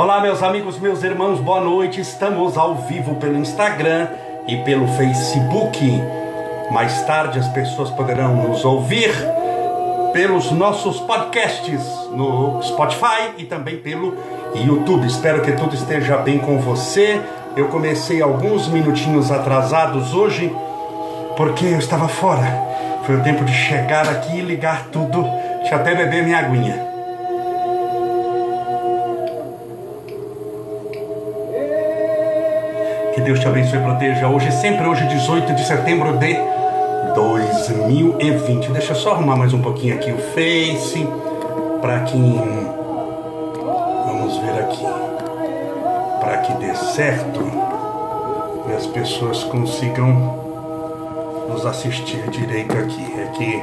Olá, meus amigos, meus irmãos, boa noite. Estamos ao vivo pelo Instagram e pelo Facebook. Mais tarde as pessoas poderão nos ouvir pelos nossos podcasts no Spotify e também pelo YouTube. Espero que tudo esteja bem com você. Eu comecei alguns minutinhos atrasados hoje porque eu estava fora. Foi o tempo de chegar aqui e ligar tudo. Deixa eu até beber minha aguinha. Que Deus te abençoe e proteja hoje, sempre hoje, 18 de setembro de 2020. Deixa eu só arrumar mais um pouquinho aqui o Face para que vamos ver aqui para que dê certo e as pessoas consigam nos assistir direito aqui. É que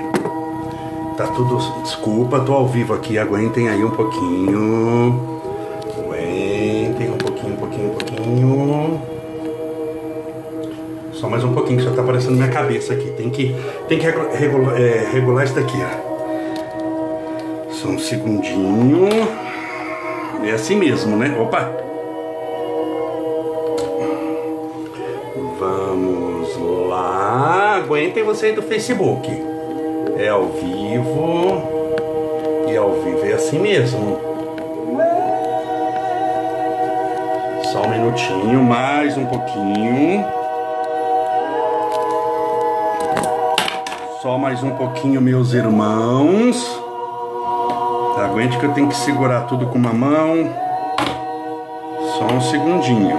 tá tudo. Desculpa, tô ao vivo aqui. Aguentem aí um pouquinho. Pouquinho que já tá aparecendo minha cabeça aqui. Tem que, tem que regular, é, regular isso daqui, ó. Só um segundinho. É assim mesmo, né? Opa! Vamos lá. Aguentem você aí do Facebook. É ao vivo. E ao vivo é assim mesmo. Só um minutinho, mais um pouquinho. Só mais um pouquinho, meus irmãos. Aguente que eu tenho que segurar tudo com uma mão. Só um segundinho.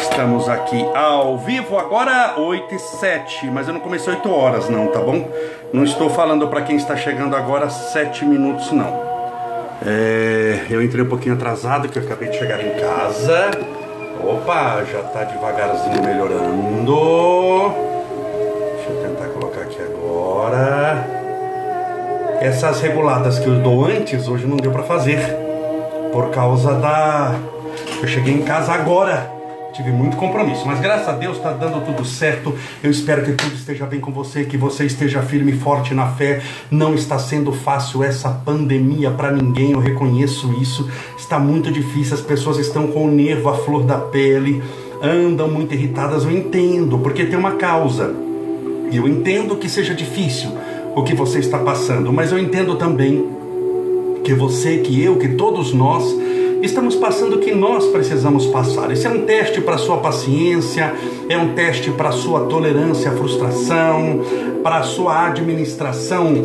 Estamos aqui ao vivo agora 8 e 7, mas eu não comecei 8 horas não, tá bom? Não estou falando para quem está chegando agora 7 minutos não. É, eu entrei um pouquinho atrasado que eu acabei de chegar em casa. Opa, já tá devagarzinho melhorando. Essas reguladas que eu dou antes hoje não deu para fazer por causa da eu cheguei em casa agora tive muito compromisso, mas graças a Deus está dando tudo certo. Eu espero que tudo esteja bem com você, que você esteja firme e forte na fé. Não está sendo fácil essa pandemia para ninguém, eu reconheço isso. Está muito difícil, as pessoas estão com o nervo à flor da pele, andam muito irritadas. Eu entendo, porque tem uma causa. E eu entendo que seja difícil o que você está passando, mas eu entendo também que você, que eu, que todos nós estamos passando o que nós precisamos passar. Esse é um teste para sua paciência, é um teste para sua tolerância à frustração, para sua administração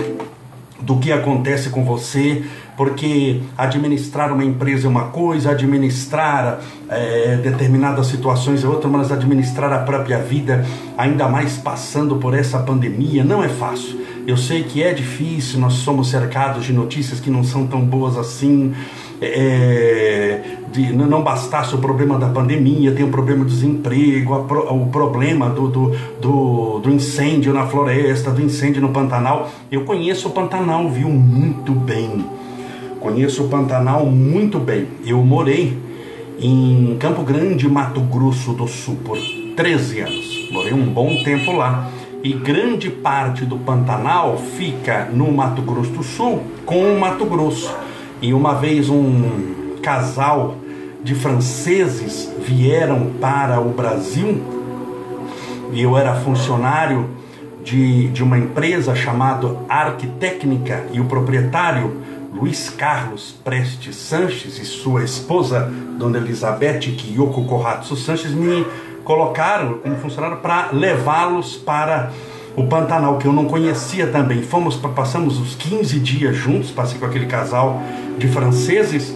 do que acontece com você, porque administrar uma empresa é uma coisa, administrar é, determinadas situações é outra, mas administrar a própria vida, ainda mais passando por essa pandemia, não é fácil. Eu sei que é difícil, nós somos cercados de notícias que não são tão boas assim é, de, não bastasse o problema da pandemia, tem o problema do desemprego, o problema do, do, do, do, incêndio na floresta, do incêndio no Pantanal. Eu conheço o Pantanal, viu, muito bem. Conheço o Pantanal muito bem. Eu morei em Campo Grande, Mato Grosso do Sul, por 13 anos. Morei um bom tempo lá. E grande parte do Pantanal fica no Mato Grosso do Sul com o Mato Grosso. E uma vez um casal de franceses vieram para o Brasil e eu era funcionário de, de uma empresa chamada Arquitécnica e o proprietário Luiz Carlos Prestes Sanches e sua esposa Dona Elizabeth Kiyoko Kohatsu Sanches me colocaram como funcionário para levá-los para o Pantanal, que eu não conhecia também. Fomos, passamos os 15 dias juntos, passei com aquele casal de franceses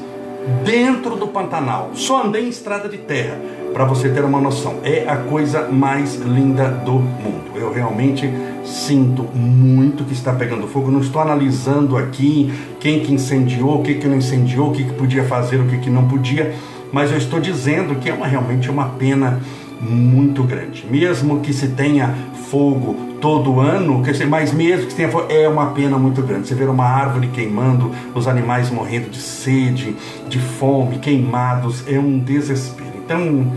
dentro do Pantanal. Só andei em estrada de terra, para você ter uma noção. É a coisa mais linda do mundo. Eu realmente sinto muito que está pegando fogo. Não estou analisando aqui quem que incendiou, o que que não incendiou, o que que podia fazer, o que que não podia, mas eu estou dizendo que é uma, realmente uma pena muito grande. Mesmo que se tenha fogo todo ano, mas mesmo que tenha fogo, é uma pena muito grande. Você ver uma árvore queimando, os animais morrendo de sede, de fome, queimados, é um desespero. Então,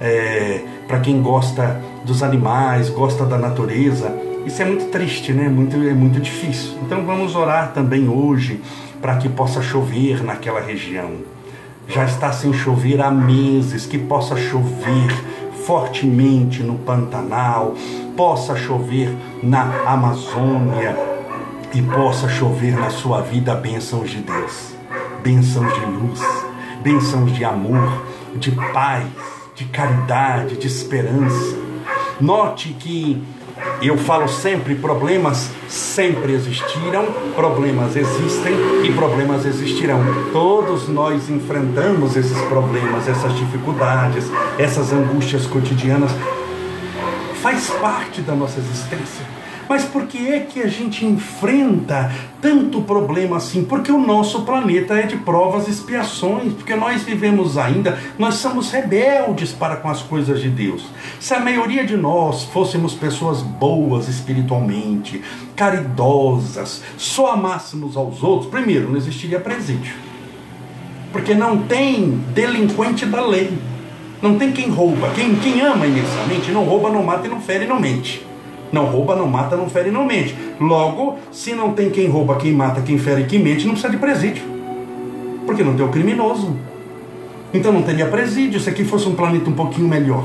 é, para quem gosta dos animais, gosta da natureza, isso é muito triste, né? Muito, é muito difícil. Então vamos orar também hoje para que possa chover naquela região já está sem chover há meses, que possa chover fortemente no Pantanal, possa chover na Amazônia e possa chover na sua vida bênçãos de Deus, bênçãos de luz, bênçãos de amor, de paz, de caridade, de esperança. Note que eu falo sempre: problemas sempre existiram, problemas existem e problemas existirão. Todos nós enfrentamos esses problemas, essas dificuldades, essas angústias cotidianas. Faz parte da nossa existência. Mas por que é que a gente enfrenta tanto problema assim? Porque o nosso planeta é de provas e expiações, porque nós vivemos ainda, nós somos rebeldes para com as coisas de Deus. Se a maioria de nós fôssemos pessoas boas espiritualmente, caridosas, só amássemos aos outros, primeiro, não existiria presídio. Porque não tem delinquente da lei. Não tem quem rouba. Quem, quem ama imensamente não rouba, não mata e não fere e não mente. Não rouba, não mata, não fere, não mente. Logo, se não tem quem rouba, quem mata, quem fere, quem mente, não precisa de presídio. Porque não tem o criminoso. Então não teria presídio se aqui fosse um planeta um pouquinho melhor.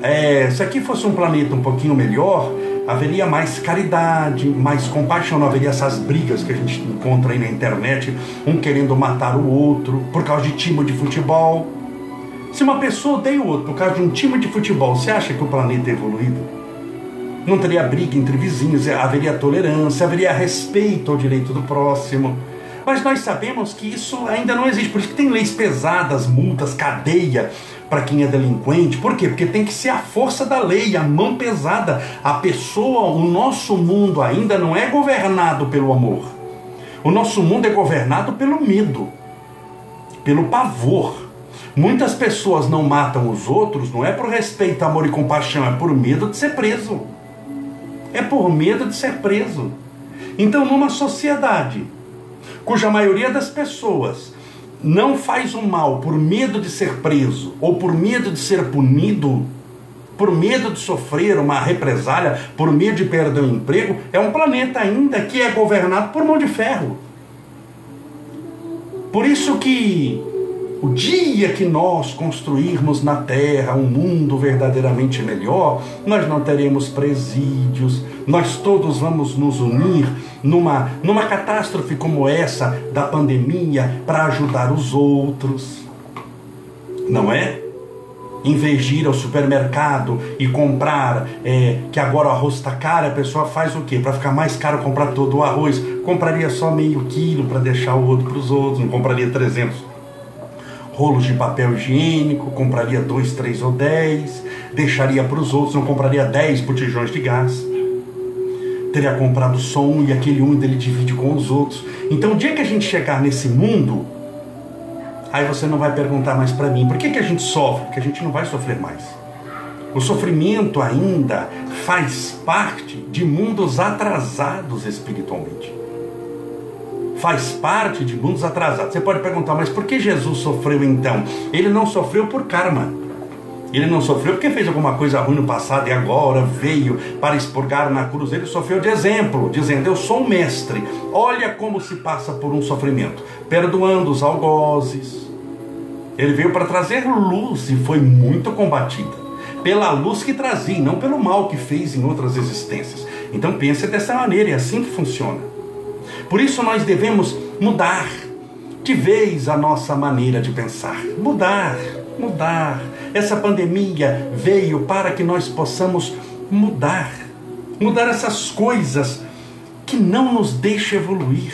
É, se aqui fosse um planeta um pouquinho melhor, haveria mais caridade, mais compaixão, não haveria essas brigas que a gente encontra aí na internet, um querendo matar o outro por causa de time de futebol. Se uma pessoa odeia o outro por causa de um time de futebol, você acha que o planeta é evoluído? Não teria briga entre vizinhos, haveria tolerância, haveria respeito ao direito do próximo. Mas nós sabemos que isso ainda não existe, por isso que tem leis pesadas, multas, cadeia para quem é delinquente. Por quê? Porque tem que ser a força da lei, a mão pesada. A pessoa, o nosso mundo ainda não é governado pelo amor. O nosso mundo é governado pelo medo, pelo pavor. Muitas pessoas não matam os outros, não é por respeito, amor e compaixão, é por medo de ser preso é por medo de ser preso. Então, numa sociedade cuja maioria das pessoas não faz o mal por medo de ser preso ou por medo de ser punido, por medo de sofrer uma represália, por medo de perder o emprego, é um planeta ainda que é governado por mão de ferro. Por isso que o dia que nós construirmos na terra um mundo verdadeiramente melhor, nós não teremos presídios, nós todos vamos nos unir numa, numa catástrofe como essa da pandemia para ajudar os outros. Não é? Em vez de ir ao supermercado e comprar, é, que agora o arroz está caro, a pessoa faz o quê? Para ficar mais caro comprar todo o arroz, compraria só meio quilo para deixar o outro para os outros, não compraria 300 rolos de papel higiênico, compraria dois, três ou dez, deixaria para os outros, não compraria dez botijões de gás. Teria comprado só um e aquele um ele divide com os outros. Então, o dia que a gente chegar nesse mundo, aí você não vai perguntar mais para mim, por que, que a gente sofre? Porque a gente não vai sofrer mais. O sofrimento ainda faz parte de mundos atrasados espiritualmente faz parte de mundos atrasados. Você pode perguntar, mas por que Jesus sofreu então? Ele não sofreu por karma. Ele não sofreu porque fez alguma coisa ruim no passado e agora veio para expurgar na cruz. Ele sofreu de exemplo, dizendo: Eu sou um mestre. Olha como se passa por um sofrimento, perdoando os algozes. Ele veio para trazer luz e foi muito combatida pela luz que trazia, não pelo mal que fez em outras existências. Então pense dessa maneira, é assim que funciona. Por isso nós devemos mudar de vez a nossa maneira de pensar. Mudar, mudar. Essa pandemia veio para que nós possamos mudar. Mudar essas coisas que não nos deixam evoluir.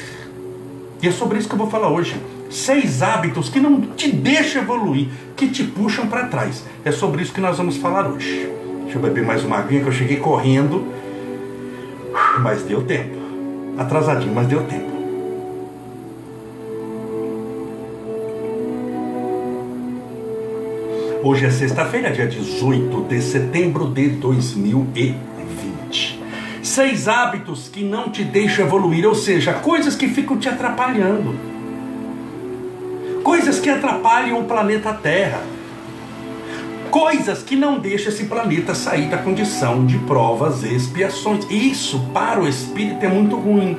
E é sobre isso que eu vou falar hoje. Seis hábitos que não te deixam evoluir, que te puxam para trás. É sobre isso que nós vamos falar hoje. Deixa eu beber mais uma aguinha que eu cheguei correndo, mas deu tempo atrasadinho, mas deu tempo. Hoje é sexta-feira, dia 18 de setembro de 2020. Seis hábitos que não te deixam evoluir, ou seja, coisas que ficam te atrapalhando. Coisas que atrapalham o planeta Terra. Coisas que não deixam esse planeta sair da condição de provas e expiações. Isso para o espírito é muito ruim.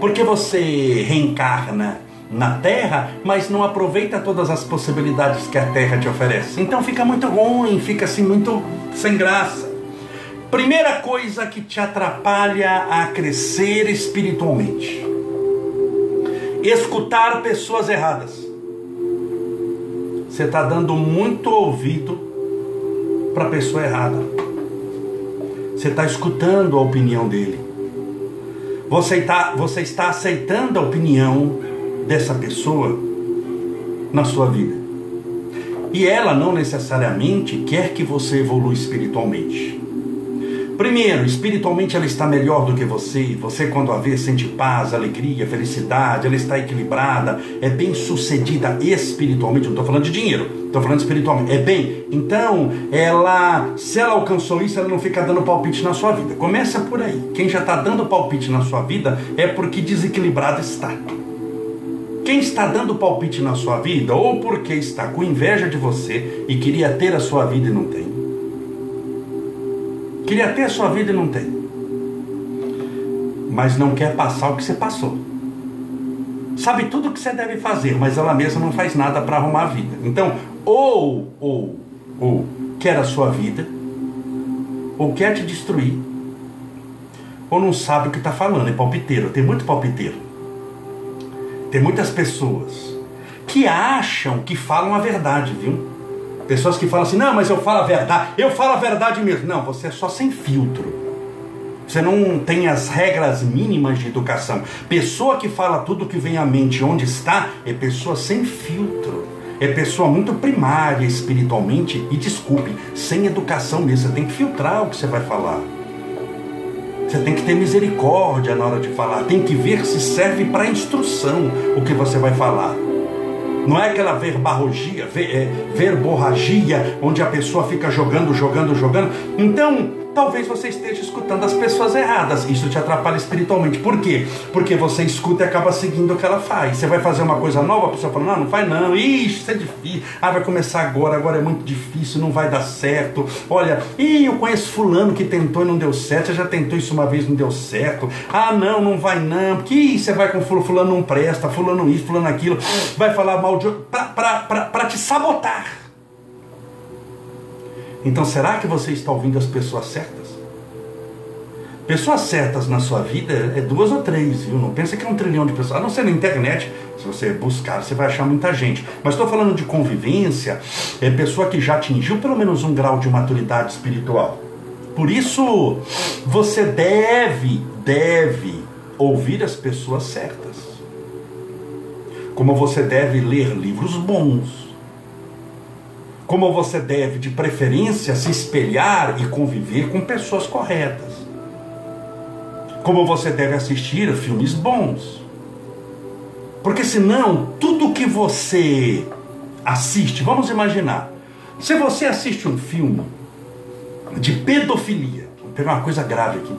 Porque você reencarna na Terra, mas não aproveita todas as possibilidades que a Terra te oferece. Então fica muito ruim, fica assim muito sem graça. Primeira coisa que te atrapalha a crescer espiritualmente: escutar pessoas erradas. Você está dando muito ouvido para a pessoa errada. Você está escutando a opinião dele. Você está, você está aceitando a opinião dessa pessoa na sua vida. E ela não necessariamente quer que você evolua espiritualmente. Primeiro, espiritualmente ela está melhor do que você. Você, quando a vê, sente paz, alegria, felicidade, ela está equilibrada, é bem sucedida espiritualmente. Não estou falando de dinheiro, estou falando espiritualmente. É bem. Então, ela, se ela alcançou isso, ela não fica dando palpite na sua vida. Começa por aí. Quem já está dando palpite na sua vida é porque desequilibrado está. Quem está dando palpite na sua vida, ou porque está com inveja de você e queria ter a sua vida e não tem Queria ter a sua vida e não tem. Mas não quer passar o que você passou. Sabe tudo o que você deve fazer, mas ela mesma não faz nada para arrumar a vida. Então, ou, ou, ou quer a sua vida, ou quer te destruir, ou não sabe o que está falando, é palpiteiro. Tem muito palpiteiro. Tem muitas pessoas que acham que falam a verdade, viu? Pessoas que falam assim, não, mas eu falo a verdade, eu falo a verdade mesmo. Não, você é só sem filtro. Você não tem as regras mínimas de educação. Pessoa que fala tudo que vem à mente onde está é pessoa sem filtro. É pessoa muito primária espiritualmente e desculpe, sem educação mesmo. Você tem que filtrar o que você vai falar. Você tem que ter misericórdia na hora de falar. Tem que ver se serve para instrução o que você vai falar. Não é aquela verbarrogia, ver, é, verborragia, onde a pessoa fica jogando, jogando, jogando. Então, talvez você esteja escutando as pessoas erradas. Isso te atrapalha espiritualmente. Por quê? Porque você escuta e acaba seguindo o que ela faz. Você vai fazer uma coisa nova, a pessoa fala: Não, não faz não. Ixi, isso é difícil. Ah, vai começar agora, agora é muito difícil, não vai dar certo. Olha, ih, eu conheço Fulano que tentou e não deu certo. Você já tentou isso uma vez não deu certo. Ah, não, não vai não. Que você vai com Fulano não presta, Fulano isso, Fulano aquilo. Vai falar mal de outro. Para te sabotar. Então será que você está ouvindo as pessoas certas? Pessoas certas na sua vida é duas ou três, viu? Não pensa que é um trilhão de pessoas. A não ser na internet, se você buscar, você vai achar muita gente. Mas estou falando de convivência, é pessoa que já atingiu pelo menos um grau de maturidade espiritual. Por isso, você deve, deve ouvir as pessoas certas. Como você deve ler livros bons como você deve, de preferência, se espelhar e conviver com pessoas corretas. Como você deve assistir a filmes bons. Porque senão, tudo que você assiste, vamos imaginar, se você assiste um filme de pedofilia, vou pegar uma coisa grave aqui.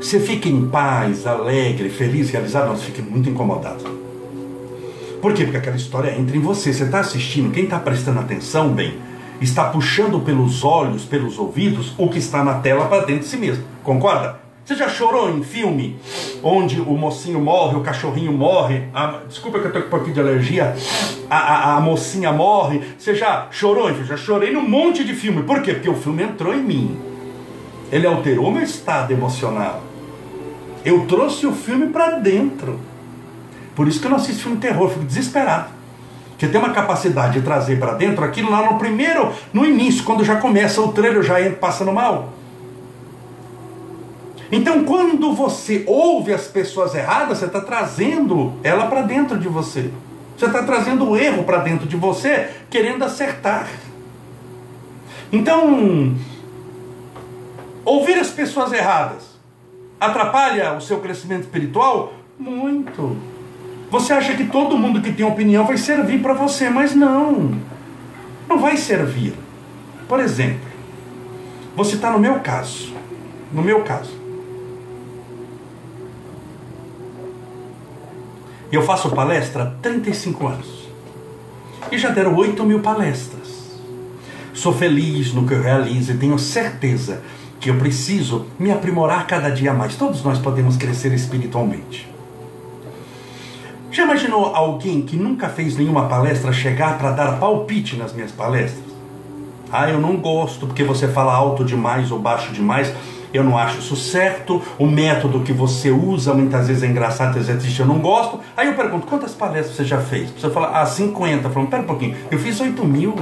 Você fica em paz, alegre, feliz, realizado, você fica muito incomodado. Por quê? Porque aquela história entra em você. Você está assistindo, quem está prestando atenção, bem, está puxando pelos olhos, pelos ouvidos, o que está na tela para dentro de si mesmo. Concorda? Você já chorou em filme onde o mocinho morre, o cachorrinho morre? A, desculpa que eu estou com um pouquinho de alergia. A, a, a, mocinha morre. Você já chorou? Eu já chorei num monte de filme. Por quê? Porque o filme entrou em mim. Ele alterou meu estado emocional. Eu trouxe o filme para dentro. Por isso que eu não assisto filme terror, fico desesperado. Porque tem uma capacidade de trazer para dentro aquilo lá no primeiro, no início, quando já começa o trailer, já entra passando mal. Então, quando você ouve as pessoas erradas, você está trazendo ela para dentro de você. Você está trazendo o erro para dentro de você, querendo acertar. Então, ouvir as pessoas erradas atrapalha o seu crescimento espiritual? Muito. Você acha que todo mundo que tem opinião vai servir para você, mas não. Não vai servir. Por exemplo, você está no meu caso. No meu caso. Eu faço palestra há 35 anos. E já deram 8 mil palestras. Sou feliz no que eu realizo e tenho certeza que eu preciso me aprimorar cada dia mais. Todos nós podemos crescer espiritualmente. Já imaginou alguém que nunca fez nenhuma palestra chegar para dar palpite nas minhas palestras? Ah, eu não gosto porque você fala alto demais ou baixo demais. Eu não acho isso certo. O método que você usa muitas vezes é engraçado, às vezes eu não gosto. Aí eu pergunto: quantas palestras você já fez? Você fala: ah, 50. Falando, pera um pouquinho, eu fiz 8 mil.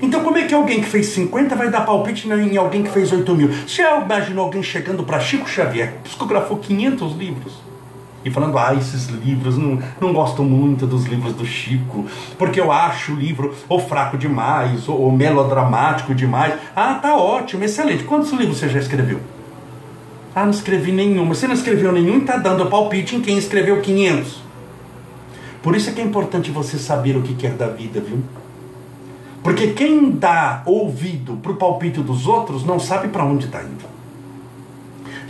Então, como é que alguém que fez 50 vai dar palpite em alguém que fez 8 mil? Você já imaginou alguém chegando para Chico Xavier, que psicografou 500 livros, e falando: Ah, esses livros, não, não gosto muito dos livros do Chico, porque eu acho o livro ou fraco demais, ou, ou melodramático demais. Ah, tá ótimo, excelente. Quantos livros você já escreveu? Ah, não escrevi nenhum. Você não escreveu nenhum e está dando palpite em quem escreveu 500. Por isso é que é importante você saber o que quer da vida, viu? Porque quem dá ouvido para o palpite dos outros não sabe para onde está indo.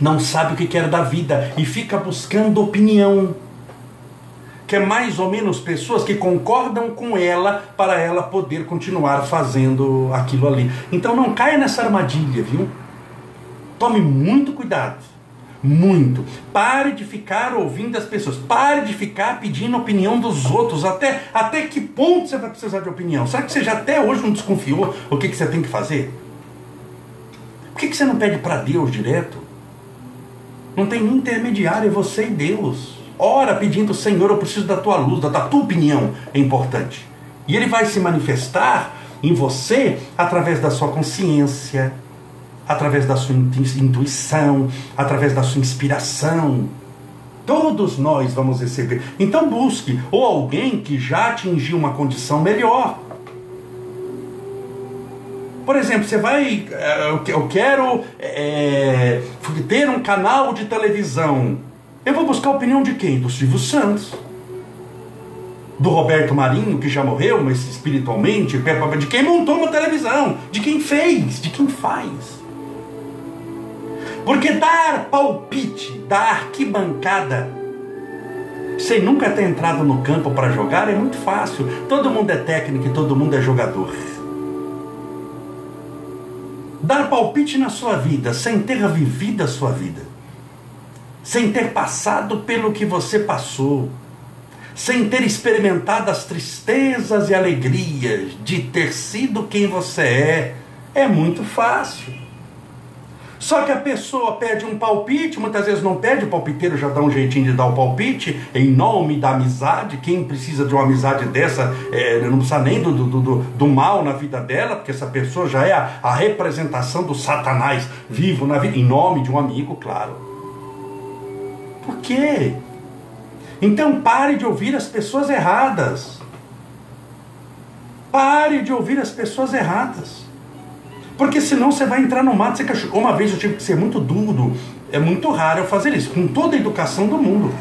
Não sabe o que quer da vida e fica buscando opinião. Que é mais ou menos pessoas que concordam com ela para ela poder continuar fazendo aquilo ali. Então não caia nessa armadilha, viu? Tome muito cuidado. Muito. Pare de ficar ouvindo as pessoas. Pare de ficar pedindo opinião dos outros. Até, até que ponto você vai precisar de opinião? Será que você já até hoje não desconfiou o que, que você tem que fazer? Por que, que você não pede para Deus direto? Não tem intermediário, é você e Deus. Ora pedindo, Senhor, eu preciso da tua luz, da tua opinião, é importante. E ele vai se manifestar em você através da sua consciência, através da sua intuição, através da sua inspiração. Todos nós vamos receber. Então busque ou alguém que já atingiu uma condição melhor. Por exemplo, você vai. Eh, eu quero é, ter um canal de televisão. Eu vou buscar a opinião de quem? Do Silvio Santos. Do Roberto Marinho, que já morreu, mas espiritualmente, de quem montou uma televisão, de quem fez, de quem faz. Porque dar palpite da arquibancada sem nunca ter entrado no campo para jogar é muito fácil. Todo mundo é técnico e todo mundo é jogador. Dar palpite na sua vida sem ter vivido a sua vida, sem ter passado pelo que você passou, sem ter experimentado as tristezas e alegrias de ter sido quem você é, é muito fácil. Só que a pessoa pede um palpite, muitas vezes não pede, o palpiteiro já dá um jeitinho de dar o palpite, em nome da amizade. Quem precisa de uma amizade dessa é, não precisa nem do, do, do, do, mal na vida dela, porque essa pessoa já é a, a representação do Satanás vivo na vida, em nome de um amigo, claro. Por quê? Então pare de ouvir as pessoas erradas. Pare de ouvir as pessoas erradas. Porque senão você vai entrar no mato. Você cachorro. Uma vez eu tive que ser muito duro. É muito raro eu fazer isso, com toda a educação do mundo.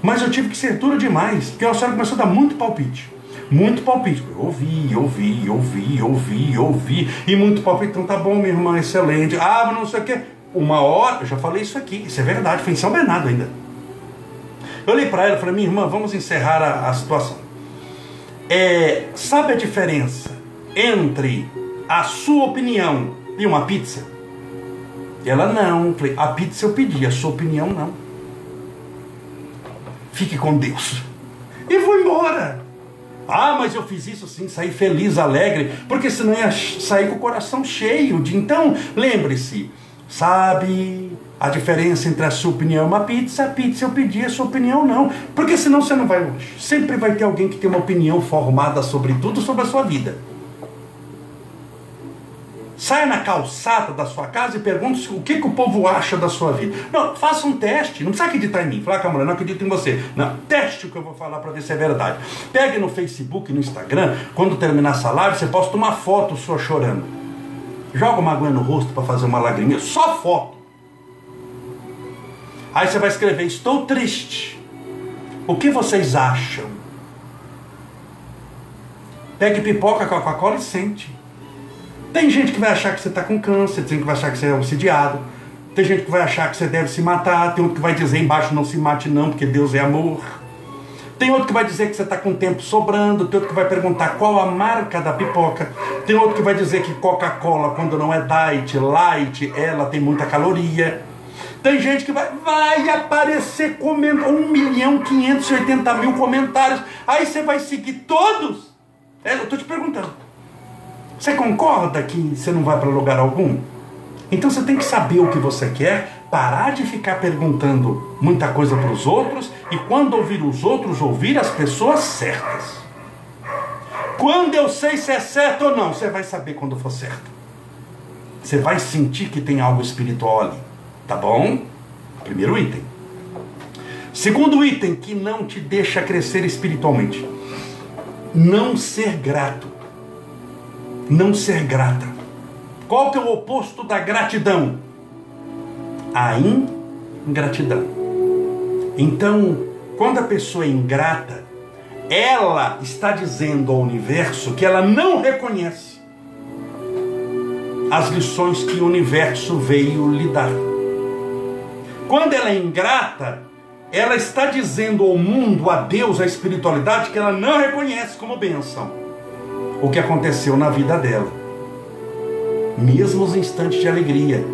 Mas eu tive que ser duro demais, porque a senhora começou a dar muito palpite. Muito palpite. Eu ouvi, ouvi, ouvi, ouvi, ouvi. E muito palpite. Então tá bom, minha irmã, excelente. Ah, mas não sei o quê. Uma hora, eu já falei isso aqui, isso é verdade, foi em São Bernardo ainda. Eu olhei para ela e falei, minha irmã, vamos encerrar a, a situação. É, sabe a diferença entre a sua opinião e uma pizza? Ela não. Falei, a pizza eu pedi, a sua opinião não. Fique com Deus. E vou embora. Ah, mas eu fiz isso sim, saí feliz, alegre, porque senão ia sair com o coração cheio de. Então, lembre-se, sabe a diferença entre a sua opinião e uma pizza? A pizza eu pedi, a sua opinião não. Porque senão você não vai longe. Sempre vai ter alguém que tem uma opinião formada sobre tudo sobre a sua vida. Saia na calçada da sua casa e pergunte o que, que o povo acha da sua vida. Não, faça um teste. Não precisa acreditar em mim. Fala, Câmara, não acredito em você. Não, teste o que eu vou falar para ver se é verdade. Pegue no Facebook, no Instagram, quando terminar essa live, você posta uma foto sua chorando. Joga uma aguinha no rosto para fazer uma lagriminha. Só foto. Aí você vai escrever: Estou triste. O que vocês acham? Pegue pipoca Coca-Cola e sente. Tem gente que vai achar que você está com câncer, tem gente que vai achar que você é obsidiado, tem gente que vai achar que você deve se matar, tem outro que vai dizer embaixo não se mate não, porque Deus é amor. Tem outro que vai dizer que você está com tempo sobrando, tem outro que vai perguntar qual a marca da pipoca, tem outro que vai dizer que Coca-Cola, quando não é diet, light, ela tem muita caloria. Tem gente que vai, vai aparecer comendo um milhão quinhentos oitenta mil comentários. Aí você vai seguir todos? É, eu estou te perguntando. Você concorda que você não vai para lugar algum? Então você tem que saber o que você quer, parar de ficar perguntando muita coisa para os outros e quando ouvir os outros, ouvir as pessoas certas. Quando eu sei se é certo ou não, você vai saber quando for certo. Você vai sentir que tem algo espiritual ali. Tá bom? Primeiro item. Segundo item que não te deixa crescer espiritualmente. Não ser grato. Não ser grata. Qual que é o oposto da gratidão? A ingratidão. Então, quando a pessoa é ingrata, ela está dizendo ao universo que ela não reconhece as lições que o universo veio lhe dar. Quando ela é ingrata, ela está dizendo ao mundo, a Deus, à espiritualidade, que ela não reconhece como bênção o que aconteceu na vida dela. Mesmo os instantes de alegria,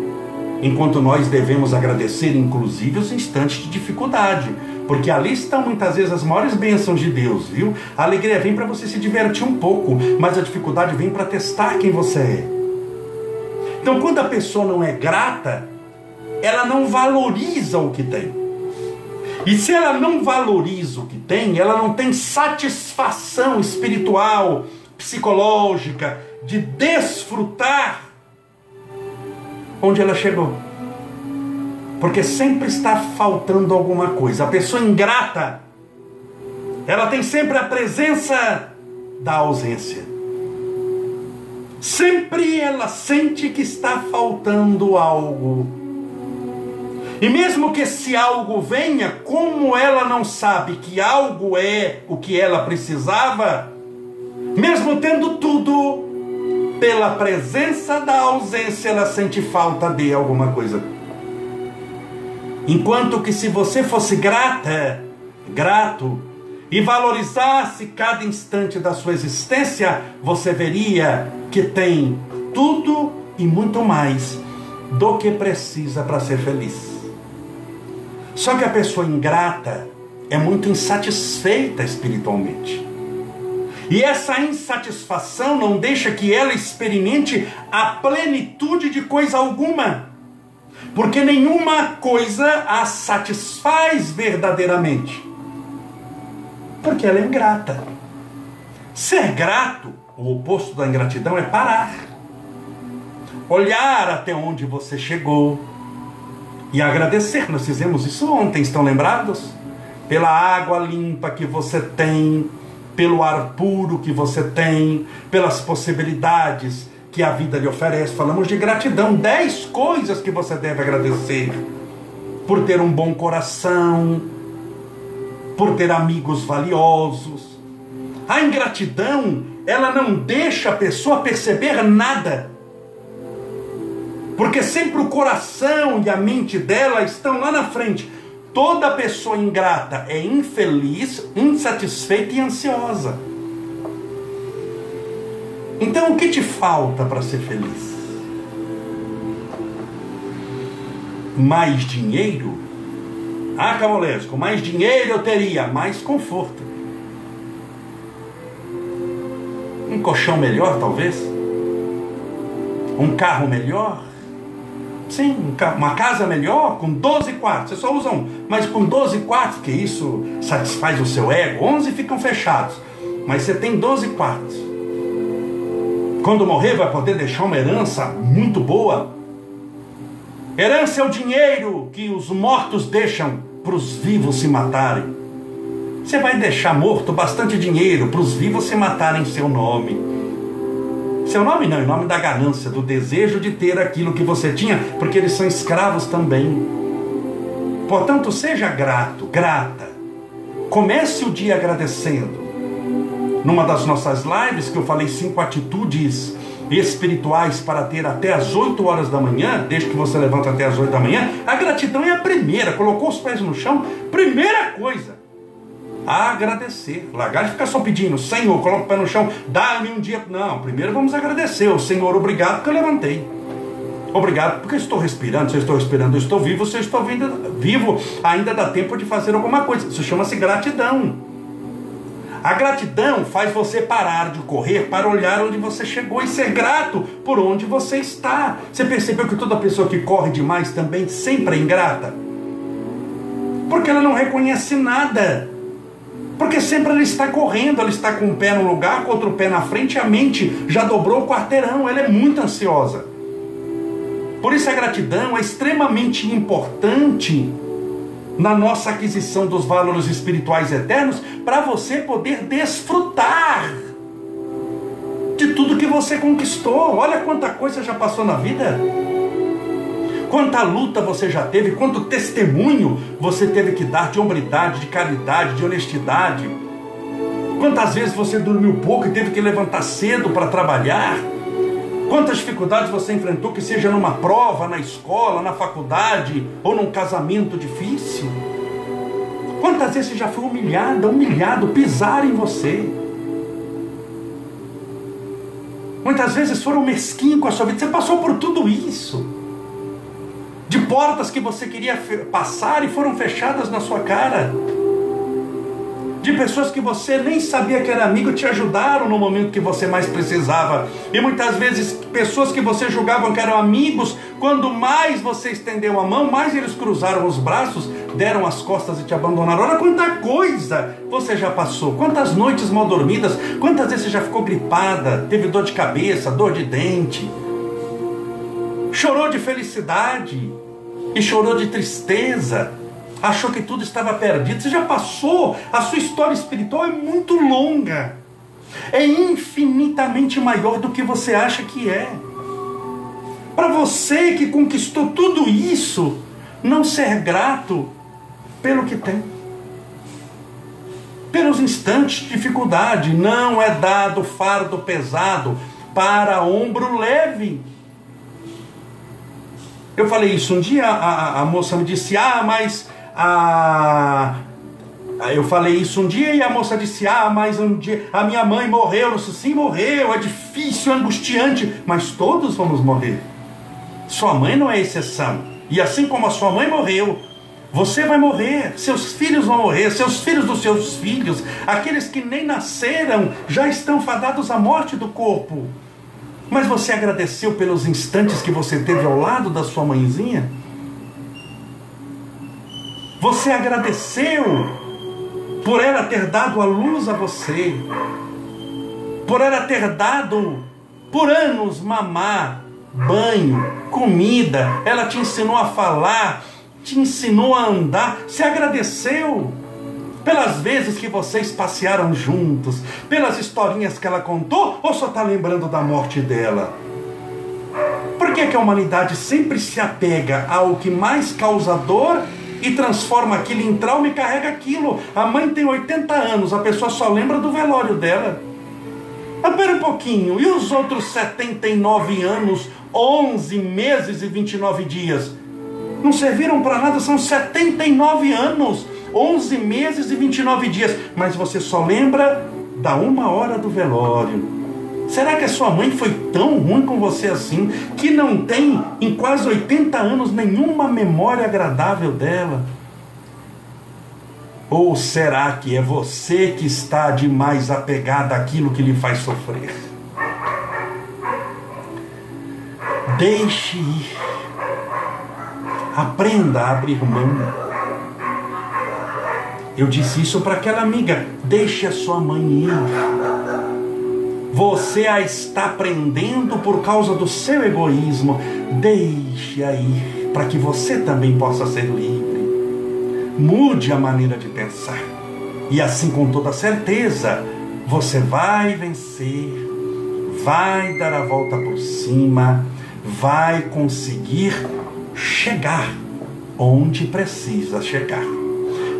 enquanto nós devemos agradecer, inclusive, os instantes de dificuldade, porque ali estão muitas vezes as maiores bênçãos de Deus, viu? A alegria vem para você se divertir um pouco, mas a dificuldade vem para testar quem você é. Então, quando a pessoa não é grata, ela não valoriza o que tem. E se ela não valoriza o que tem, ela não tem satisfação espiritual, psicológica, de desfrutar onde ela chegou. Porque sempre está faltando alguma coisa. A pessoa ingrata, ela tem sempre a presença da ausência. Sempre ela sente que está faltando algo. E mesmo que esse algo venha, como ela não sabe que algo é o que ela precisava, mesmo tendo tudo, pela presença da ausência, ela sente falta de alguma coisa. Enquanto que se você fosse grata, grato, e valorizasse cada instante da sua existência, você veria que tem tudo e muito mais do que precisa para ser feliz. Só que a pessoa ingrata é muito insatisfeita espiritualmente. E essa insatisfação não deixa que ela experimente a plenitude de coisa alguma. Porque nenhuma coisa a satisfaz verdadeiramente porque ela é ingrata. Ser grato, o oposto da ingratidão, é parar. Olhar até onde você chegou e agradecer. Nós fizemos isso ontem, estão lembrados? Pela água limpa que você tem, pelo ar puro que você tem, pelas possibilidades que a vida lhe oferece. Falamos de gratidão, dez coisas que você deve agradecer. Por ter um bom coração, por ter amigos valiosos. A ingratidão, ela não deixa a pessoa perceber nada. Porque sempre o coração e a mente dela estão lá na frente. Toda pessoa ingrata é infeliz, insatisfeita e ansiosa. Então o que te falta para ser feliz? Mais dinheiro? Ah, Camolés, com mais dinheiro eu teria mais conforto. Um colchão melhor, talvez? Um carro melhor? Sim, uma casa melhor, com 12 quartos. Você só usa um, mas com 12 quartos, que isso satisfaz o seu ego. 11 ficam fechados, mas você tem 12 quartos. Quando morrer, vai poder deixar uma herança muito boa Herança é o dinheiro que os mortos deixam para os vivos se matarem. Você vai deixar morto bastante dinheiro para os vivos se matarem em seu nome. Seu nome não, em nome da ganância, do desejo de ter aquilo que você tinha, porque eles são escravos também. Portanto, seja grato, grata. Comece o dia agradecendo. Numa das nossas lives que eu falei cinco atitudes espirituais para ter até as 8 horas da manhã, desde que você levanta até as 8 da manhã, a gratidão é a primeira. Colocou os pés no chão, primeira coisa. Agradecer. Largar de ficar só pedindo, Senhor, coloca o pé no chão, dá-me um dia. Não, primeiro vamos agradecer. O Senhor, obrigado que eu levantei. Obrigado, porque eu estou respirando, se eu estou respirando, eu estou vivo, se eu estou vivo, ainda dá tempo de fazer alguma coisa. Isso chama-se gratidão. A gratidão faz você parar de correr para olhar onde você chegou e ser grato por onde você está. Você percebeu que toda pessoa que corre demais também sempre é ingrata? Porque ela não reconhece nada. Porque sempre ela está correndo, ela está com um pé no lugar, com outro pé na frente, a mente já dobrou o quarteirão, ela é muito ansiosa. Por isso a gratidão é extremamente importante na nossa aquisição dos valores espirituais eternos para você poder desfrutar de tudo que você conquistou. Olha quanta coisa já passou na vida. Quanta luta você já teve, quanto testemunho você teve que dar de hombridade, de caridade, de honestidade. Quantas vezes você dormiu pouco e teve que levantar cedo para trabalhar. Quantas dificuldades você enfrentou, que seja numa prova, na escola, na faculdade ou num casamento difícil? Quantas vezes você já foi humilhada, humilhado, pisar em você? Muitas vezes foram mesquinhos com a sua vida, você passou por tudo isso. De portas que você queria passar e foram fechadas na sua cara de pessoas que você nem sabia que era amigo te ajudaram no momento que você mais precisava. E muitas vezes pessoas que você julgava que eram amigos, quando mais você estendeu a mão, mais eles cruzaram os braços, deram as costas e te abandonaram. Olha quanta coisa você já passou, quantas noites mal dormidas, quantas vezes você já ficou gripada, teve dor de cabeça, dor de dente, chorou de felicidade e chorou de tristeza achou que tudo estava perdido. Você já passou, a sua história espiritual é muito longa, é infinitamente maior do que você acha que é. Para você que conquistou tudo isso, não ser grato pelo que tem. Pelos instantes de dificuldade, não é dado fardo pesado para ombro leve. Eu falei isso um dia, a, a moça me disse: Ah, mas a eu falei isso um dia e a moça disse: Ah, mas um dia a minha mãe morreu. Eu disse: Sim, morreu, é difícil, é angustiante, mas todos vamos morrer. Sua mãe não é exceção. E assim como a sua mãe morreu, você vai morrer, seus filhos vão morrer, seus filhos dos seus filhos, aqueles que nem nasceram já estão fadados à morte do corpo. Mas você agradeceu pelos instantes que você teve ao lado da sua mãezinha? Você agradeceu por ela ter dado a luz a você, por ela ter dado por anos mamar, banho, comida, ela te ensinou a falar, te ensinou a andar, se agradeceu pelas vezes que vocês passearam juntos, pelas historinhas que ela contou, ou só está lembrando da morte dela? Por que, que a humanidade sempre se apega ao que mais causa dor e transforma aquilo em trauma e carrega aquilo. A mãe tem 80 anos, a pessoa só lembra do velório dela. Mas um pouquinho, e os outros 79 anos, 11 meses e 29 dias? Não serviram para nada, são 79 anos, 11 meses e 29 dias. Mas você só lembra da uma hora do velório Será que a sua mãe foi tão ruim com você assim que não tem em quase 80 anos nenhuma memória agradável dela? Ou será que é você que está demais apegado àquilo que lhe faz sofrer? Deixe ir. Aprenda a abrir mão. Eu disse isso para aquela amiga. Deixe a sua mãe ir. Você a está prendendo por causa do seu egoísmo. Deixe aí para que você também possa ser livre. Mude a maneira de pensar. E assim, com toda certeza, você vai vencer, vai dar a volta por cima, vai conseguir chegar onde precisa chegar.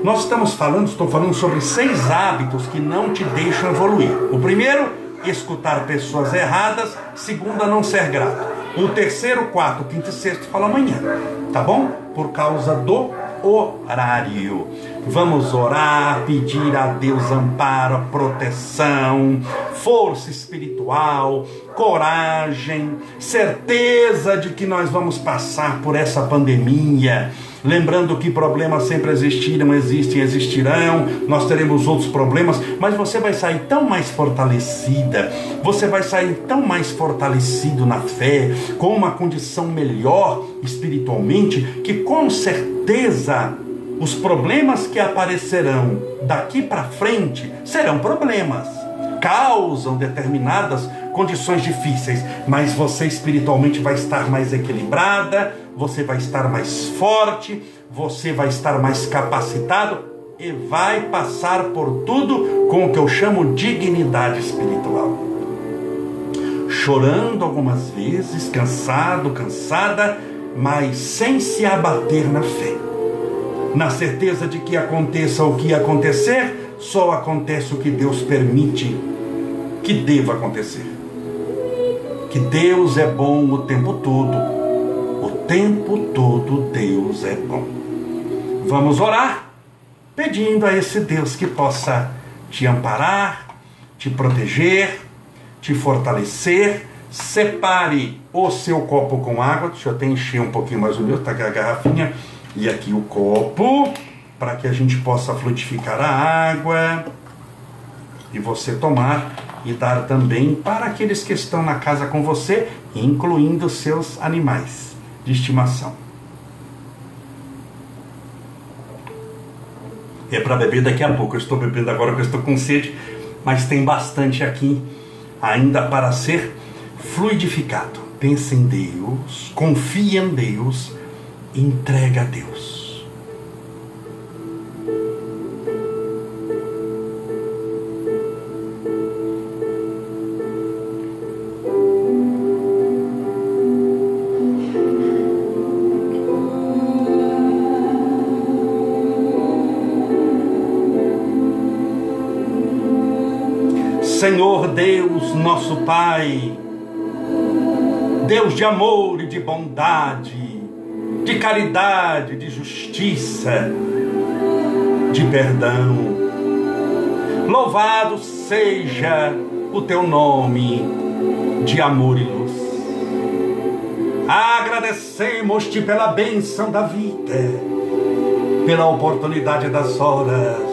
Nós estamos falando, estou falando sobre seis hábitos que não te deixam evoluir. O primeiro escutar pessoas erradas, segunda, não ser grato. O terceiro, quarto, quinto e sexto fala amanhã, tá bom? Por causa do horário. Vamos orar, pedir a Deus amparo, proteção, força espiritual, coragem, certeza de que nós vamos passar por essa pandemia. Lembrando que problemas sempre existiram, existem, existirão, nós teremos outros problemas, mas você vai sair tão mais fortalecida, você vai sair tão mais fortalecido na fé, com uma condição melhor espiritualmente, que com certeza os problemas que aparecerão daqui para frente serão problemas, causam determinadas condições difíceis, mas você espiritualmente vai estar mais equilibrada, você vai estar mais forte, você vai estar mais capacitado e vai passar por tudo com o que eu chamo dignidade espiritual. Chorando algumas vezes, cansado, cansada, mas sem se abater na fé. Na certeza de que aconteça o que acontecer, só acontece o que Deus permite que deva acontecer que Deus é bom o tempo todo. O tempo todo Deus é bom. Vamos orar pedindo a esse Deus que possa te amparar, te proteger, te fortalecer. Separe o seu copo com água. Deixa eu até encher um pouquinho mais o meu, tá aqui a garrafinha. E aqui o copo, para que a gente possa fluidificar a água e você tomar e dar também para aqueles que estão na casa com você, incluindo seus animais de estimação. É para beber daqui a pouco. Eu estou bebendo agora porque estou com sede, mas tem bastante aqui ainda para ser fluidificado. Pense em Deus, confie em Deus, entrega a Deus. Senhor Deus, nosso Pai, Deus de amor e de bondade, de caridade, de justiça, de perdão. Louvado seja o teu nome de amor e luz. Agradecemos-te pela bênção da vida, pela oportunidade das horas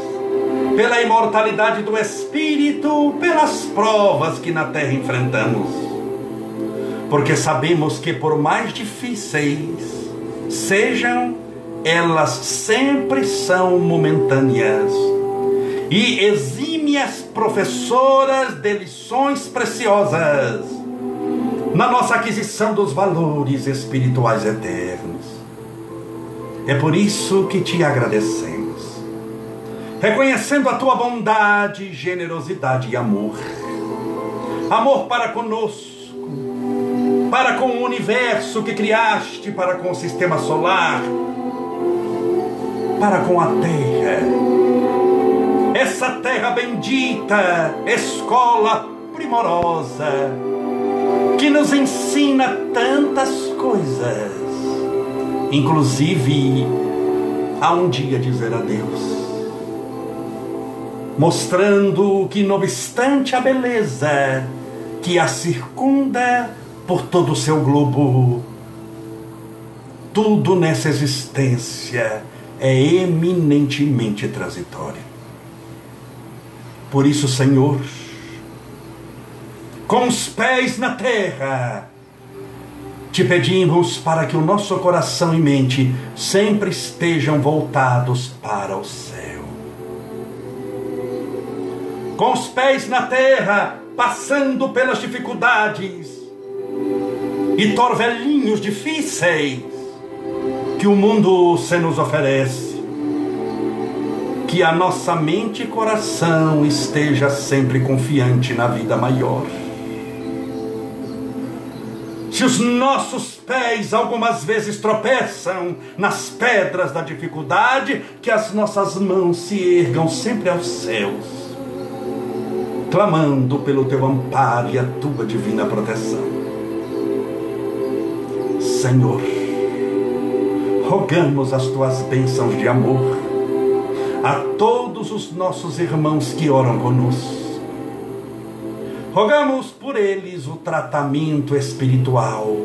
pela imortalidade do espírito, pelas provas que na terra enfrentamos. Porque sabemos que, por mais difíceis sejam, elas sempre são momentâneas e exímias professoras de lições preciosas na nossa aquisição dos valores espirituais eternos. É por isso que te agradecemos reconhecendo a tua bondade, generosidade e amor. Amor para conosco, para com o universo que criaste, para com o sistema solar, para com a terra. Essa terra bendita, escola primorosa, que nos ensina tantas coisas, inclusive a um dia dizer adeus mostrando que, não obstante a beleza que a circunda por todo o seu globo, tudo nessa existência é eminentemente transitório. Por isso, Senhor, com os pés na terra, te pedimos para que o nosso coração e mente sempre estejam voltados para o céu com os pés na terra, passando pelas dificuldades e torvelinhos difíceis que o mundo se nos oferece. Que a nossa mente e coração esteja sempre confiante na vida maior. Se os nossos pés algumas vezes tropeçam nas pedras da dificuldade, que as nossas mãos se ergam sempre aos céus clamando pelo teu amparo e a tua divina proteção. Senhor, rogamos as tuas bênçãos de amor, a todos os nossos irmãos que oram conosco. Rogamos por eles o tratamento espiritual,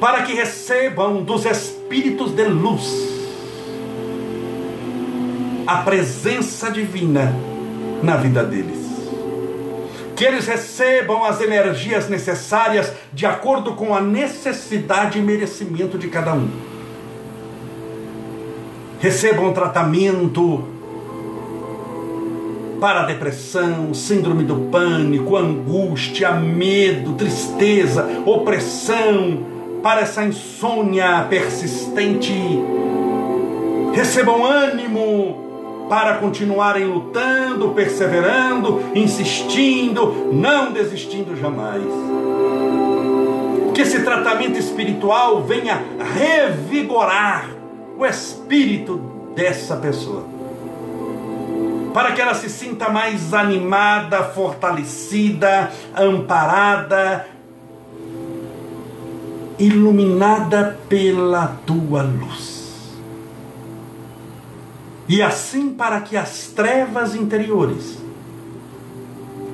para que recebam dos espíritos de luz a presença divina na vida deles. Que eles recebam as energias necessárias de acordo com a necessidade e merecimento de cada um. Recebam tratamento para a depressão, síndrome do pânico, angústia, medo, tristeza, opressão, para essa insônia persistente. Recebam ânimo para continuarem lutando, perseverando, insistindo, não desistindo jamais. Que esse tratamento espiritual venha revigorar o espírito dessa pessoa para que ela se sinta mais animada, fortalecida, amparada, iluminada pela tua luz. E assim, para que as trevas interiores,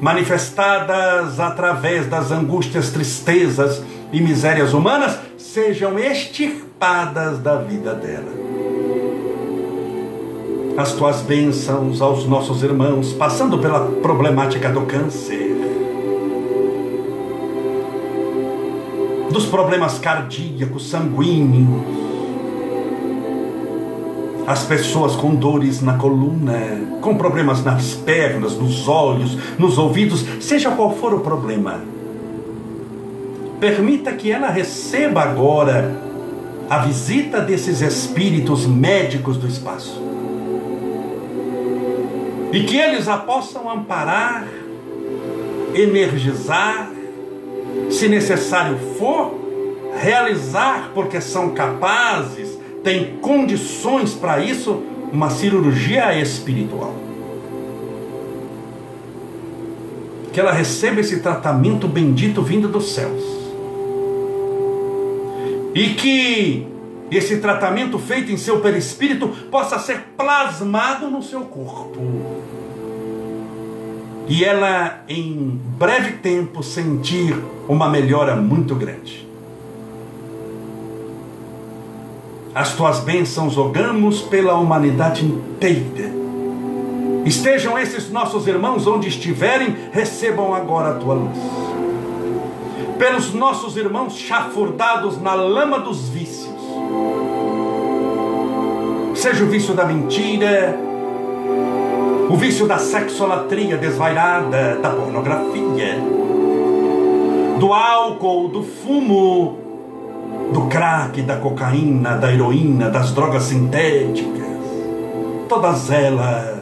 manifestadas através das angústias, tristezas e misérias humanas, sejam extirpadas da vida dela. As tuas bênçãos aos nossos irmãos, passando pela problemática do câncer, dos problemas cardíacos, sanguíneos, as pessoas com dores na coluna, com problemas nas pernas, nos olhos, nos ouvidos, seja qual for o problema. Permita que ela receba agora a visita desses espíritos médicos do espaço e que eles a possam amparar, energizar, se necessário for, realizar, porque são capazes, têm condições para isso, uma cirurgia espiritual. Que ela receba esse tratamento bendito vindo dos céus. E que esse tratamento feito em seu perispírito possa ser plasmado no seu corpo. E ela, em breve tempo, sentir uma melhora muito grande. As tuas bênçãos rogamos pela humanidade inteira. Estejam esses nossos irmãos onde estiverem, recebam agora a tua luz. Pelos nossos irmãos chafurdados na lama dos vícios, seja o vício da mentira, o vício da sexolatria desvairada, da pornografia, do álcool, do fumo, do crack, da cocaína, da heroína, das drogas sintéticas, todas elas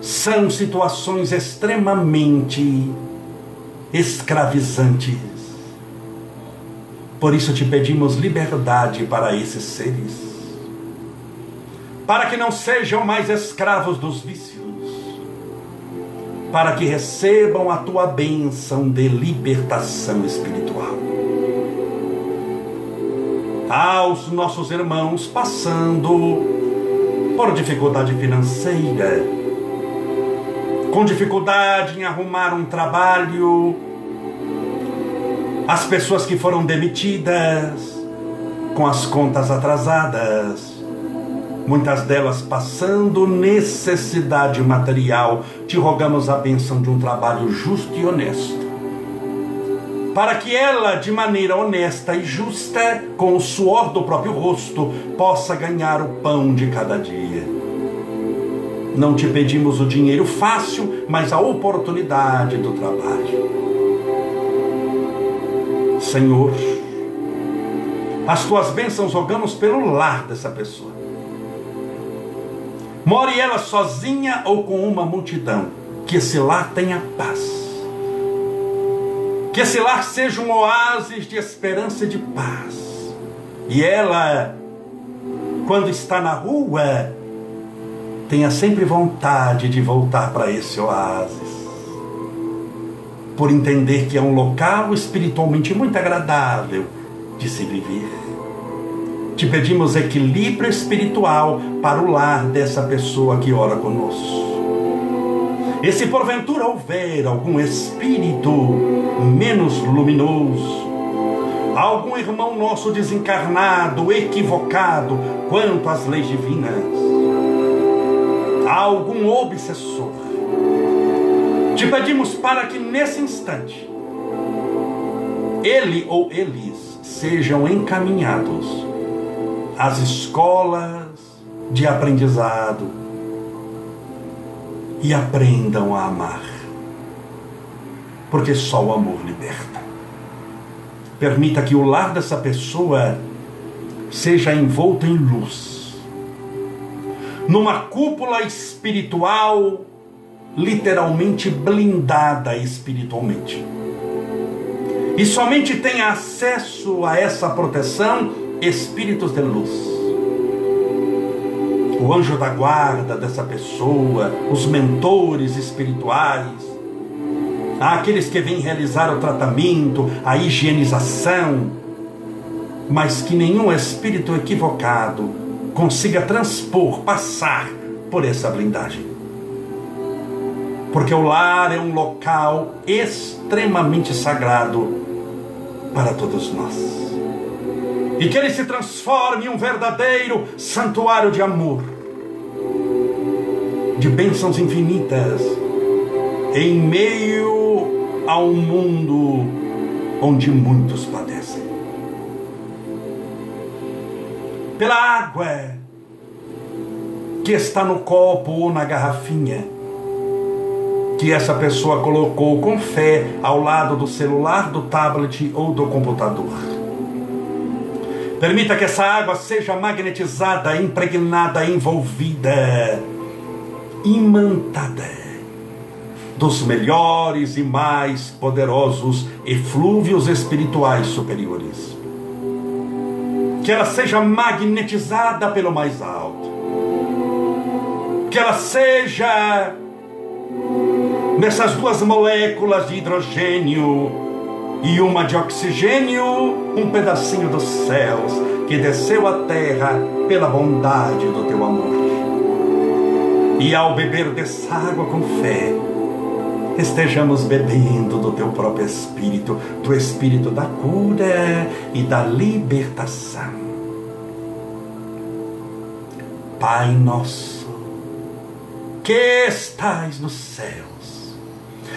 são situações extremamente escravizantes. Por isso te pedimos liberdade para esses seres, para que não sejam mais escravos dos vícios, para que recebam a tua bênção de libertação espiritual. Aos nossos irmãos passando por dificuldade financeira, com dificuldade em arrumar um trabalho, as pessoas que foram demitidas, com as contas atrasadas, muitas delas passando necessidade material, te rogamos a bênção de um trabalho justo e honesto. Para que ela, de maneira honesta e justa, com o suor do próprio rosto, possa ganhar o pão de cada dia. Não te pedimos o dinheiro fácil, mas a oportunidade do trabalho. Senhor, as tuas bênçãos rogamos pelo lar dessa pessoa. More ela sozinha ou com uma multidão, que esse lar tenha paz. Que esse lar seja um oásis de esperança e de paz. E ela, quando está na rua, tenha sempre vontade de voltar para esse oásis por entender que é um local espiritualmente muito agradável de se viver. Te pedimos equilíbrio espiritual para o lar dessa pessoa que ora conosco. E se porventura houver algum espírito menos luminoso, algum irmão nosso desencarnado, equivocado quanto às leis divinas, algum obsessor, te pedimos para que nesse instante ele ou eles sejam encaminhados às escolas de aprendizado e aprendam a amar, porque só o amor liberta. Permita que o lar dessa pessoa seja envolto em luz, numa cúpula espiritual literalmente blindada espiritualmente. E somente tem acesso a essa proteção espíritos de luz. O anjo da guarda dessa pessoa, os mentores espirituais, aqueles que vêm realizar o tratamento, a higienização, mas que nenhum espírito equivocado consiga transpor, passar por essa blindagem porque o lar é um local extremamente sagrado para todos nós. E que ele se transforme em um verdadeiro santuário de amor, de bênçãos infinitas, em meio a um mundo onde muitos padecem. Pela água que está no copo ou na garrafinha, que essa pessoa colocou com fé ao lado do celular, do tablet ou do computador. Permita que essa água seja magnetizada, impregnada, envolvida, imantada dos melhores e mais poderosos eflúvios espirituais superiores. Que ela seja magnetizada pelo mais alto. Que ela seja nessas duas moléculas de hidrogênio e uma de oxigênio, um pedacinho dos céus que desceu à terra pela bondade do teu amor. E ao beber dessa água com fé, estejamos bebendo do teu próprio Espírito, do Espírito da cura e da libertação. Pai nosso, que estais nos céus,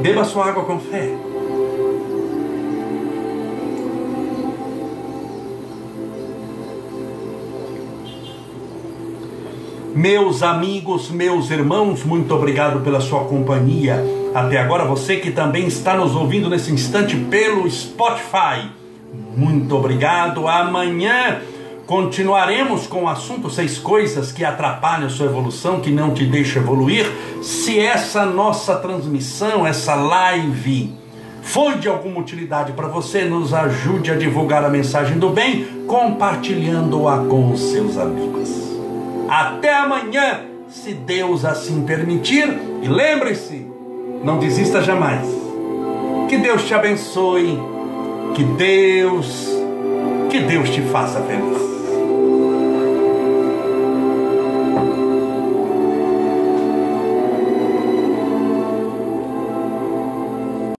Beba sua água com fé. Meus amigos, meus irmãos, muito obrigado pela sua companhia. Até agora, você que também está nos ouvindo nesse instante pelo Spotify. Muito obrigado. Amanhã Continuaremos com o assunto seis coisas que atrapalham a sua evolução, que não te deixam evoluir. Se essa nossa transmissão, essa live, foi de alguma utilidade para você, nos ajude a divulgar a mensagem do bem, compartilhando-a com os seus amigos. Até amanhã, se Deus assim permitir. E lembre-se, não desista jamais. Que Deus te abençoe. Que Deus, que Deus te faça feliz.